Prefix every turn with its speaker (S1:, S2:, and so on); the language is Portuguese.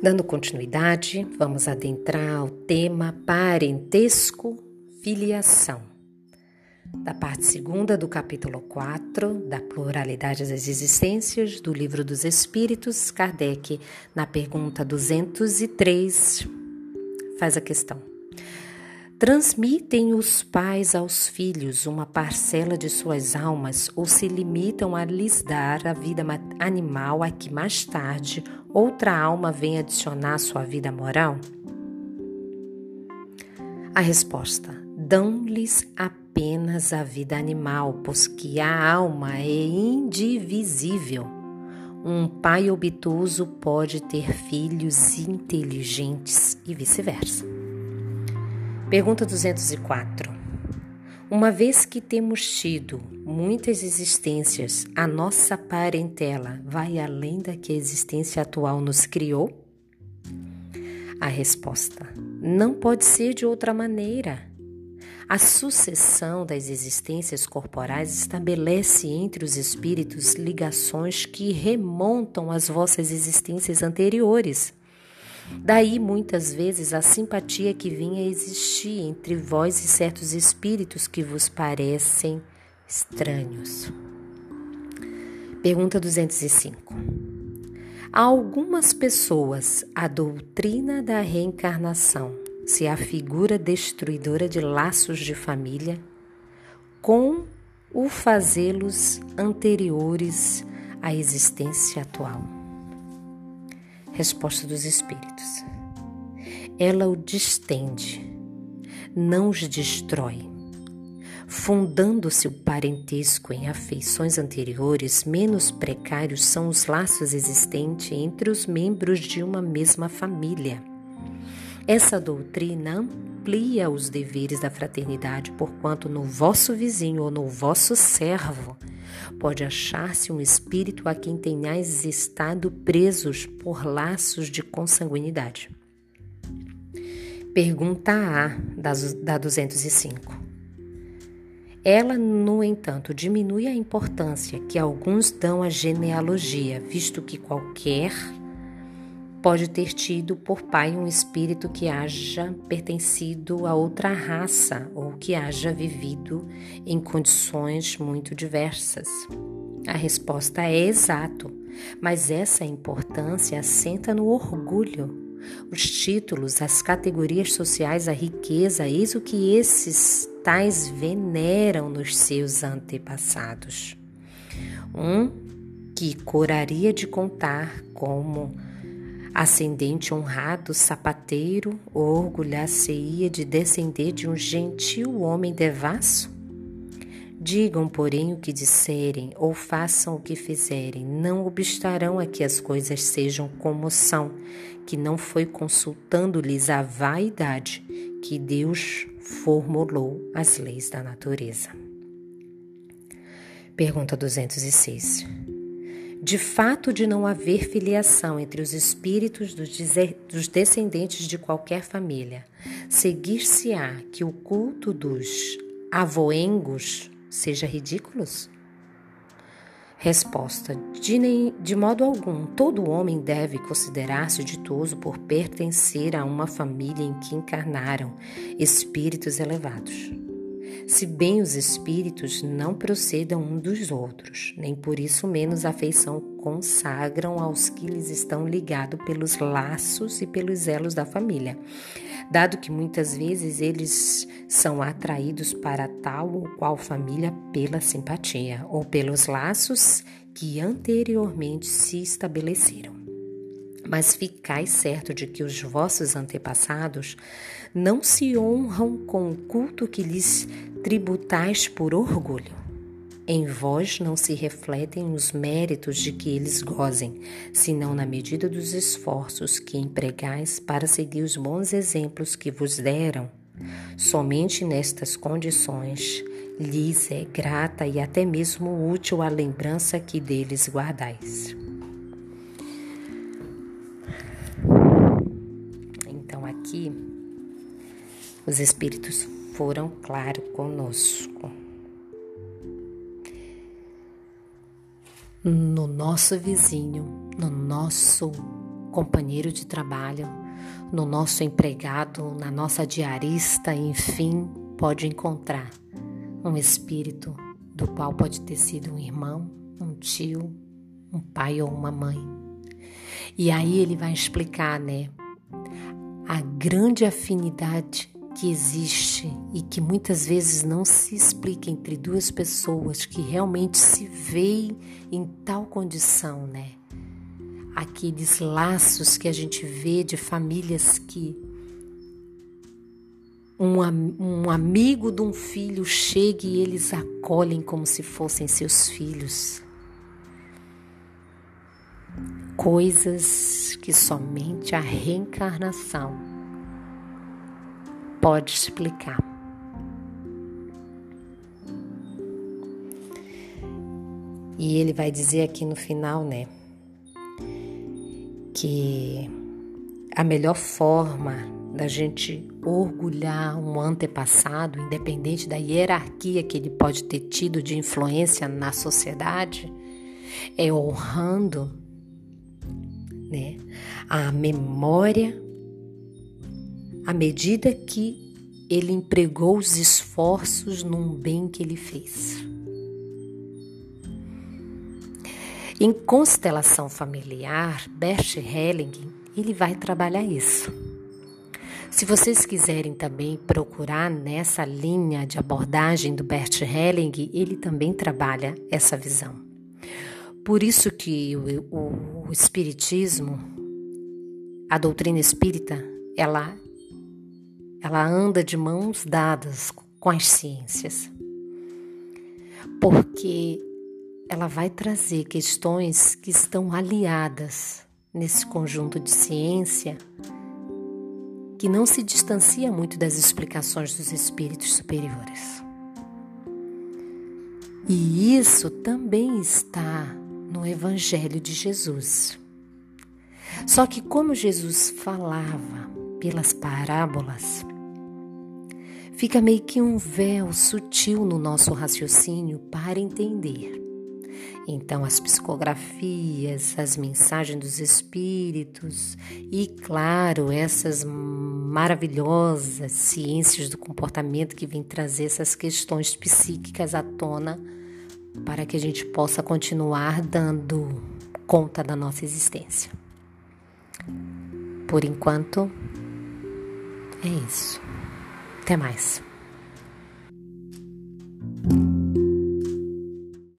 S1: Dando continuidade, vamos adentrar ao tema parentesco, filiação. Da parte segunda do capítulo 4 da Pluralidade das Existências do Livro dos Espíritos, Kardec, na pergunta 203, faz a questão. Transmitem os pais aos filhos uma parcela de suas almas ou se limitam a lhes dar a vida animal a que mais tarde outra alma vem adicionar sua vida moral? A resposta: dão-lhes apenas a vida animal, pois que a alma é indivisível. Um pai obtuso pode ter filhos inteligentes e vice-versa. Pergunta 204. Uma vez que temos tido muitas existências, a nossa parentela vai além da que a existência atual nos criou? A resposta: não pode ser de outra maneira. A sucessão das existências corporais estabelece entre os espíritos ligações que remontam às vossas existências anteriores. Daí, muitas vezes, a simpatia que vinha a existir entre vós e certos espíritos que vos parecem estranhos. Pergunta 205. A algumas pessoas, a doutrina da reencarnação se afigura destruidora de laços de família, com o fazê-los anteriores à existência atual. Resposta dos Espíritos. Ela o distende, não os destrói. Fundando-se o parentesco em afeições anteriores, menos precários são os laços existentes entre os membros de uma mesma família. Essa doutrina amplia os deveres da fraternidade, porquanto no vosso vizinho ou no vosso servo Pode achar-se um espírito a quem tenhais estado presos por laços de consanguinidade. Pergunta A da 205. Ela, no entanto, diminui a importância que alguns dão à genealogia, visto que qualquer pode ter tido por pai um espírito que haja pertencido a outra raça ou que haja vivido em condições muito diversas. A resposta é exato, mas essa importância assenta no orgulho. Os títulos, as categorias sociais, a riqueza, eis o que esses tais veneram nos seus antepassados. Um que coraria de contar como Ascendente honrado, sapateiro, orgulhar-se-ia de descender de um gentil homem devasso? Digam, porém, o que disserem, ou façam o que fizerem, não obstarão a que as coisas sejam como são, que não foi consultando-lhes a vaidade que Deus formulou as leis da natureza. Pergunta 206. De fato, de não haver filiação entre os espíritos dos descendentes de qualquer família, seguir-se-á que o culto dos avoengos seja ridículo? Resposta: de, nem, de modo algum, todo homem deve considerar-se ditoso por pertencer a uma família em que encarnaram espíritos elevados se bem os espíritos não procedam um dos outros, nem por isso menos afeição consagram aos que lhes estão ligados pelos laços e pelos elos da família, dado que muitas vezes eles são atraídos para tal ou qual família pela simpatia ou pelos laços que anteriormente se estabeleceram. Mas ficais certo de que os vossos antepassados não se honram com o culto que lhes tributais por orgulho. Em vós não se refletem os méritos de que eles gozem, senão na medida dos esforços que empregais para seguir os bons exemplos que vos deram. Somente nestas condições lhes é grata e até mesmo útil a lembrança que deles guardais. Aqui, os Espíritos foram claros conosco. No nosso vizinho, no nosso companheiro de trabalho, no nosso empregado, na nossa diarista, enfim, pode encontrar um espírito do qual pode ter sido um irmão, um tio, um pai ou uma mãe. E aí ele vai explicar, né, a grande afinidade que existe e que muitas vezes não se explica entre duas pessoas que realmente se veem em tal condição, né? Aqueles laços que a gente vê de famílias que um, um amigo de um filho chega e eles acolhem como se fossem seus filhos. Coisas que somente a reencarnação pode explicar. E ele vai dizer aqui no final, né, que a melhor forma da gente orgulhar um antepassado, independente da hierarquia que ele pode ter tido de influência na sociedade, é honrando né, a memória à medida que ele empregou os esforços num bem que ele fez. Em constelação familiar, Bert Helling, ele vai trabalhar isso. Se vocês quiserem também procurar nessa linha de abordagem do Bert Helling, ele também trabalha essa visão. Por isso que o, o, o espiritismo, a doutrina espírita, ela ela anda de mãos dadas com as ciências, porque ela vai trazer questões que estão aliadas nesse conjunto de ciência que não se distancia muito das explicações dos espíritos superiores. E isso também está no Evangelho de Jesus. Só que, como Jesus falava pelas parábolas, fica meio que um véu sutil no nosso raciocínio para entender. Então, as psicografias, as mensagens dos espíritos e, claro, essas maravilhosas ciências do comportamento que vêm trazer essas questões psíquicas à tona para que a gente possa continuar dando conta da nossa existência. Por enquanto, é isso. Até mais.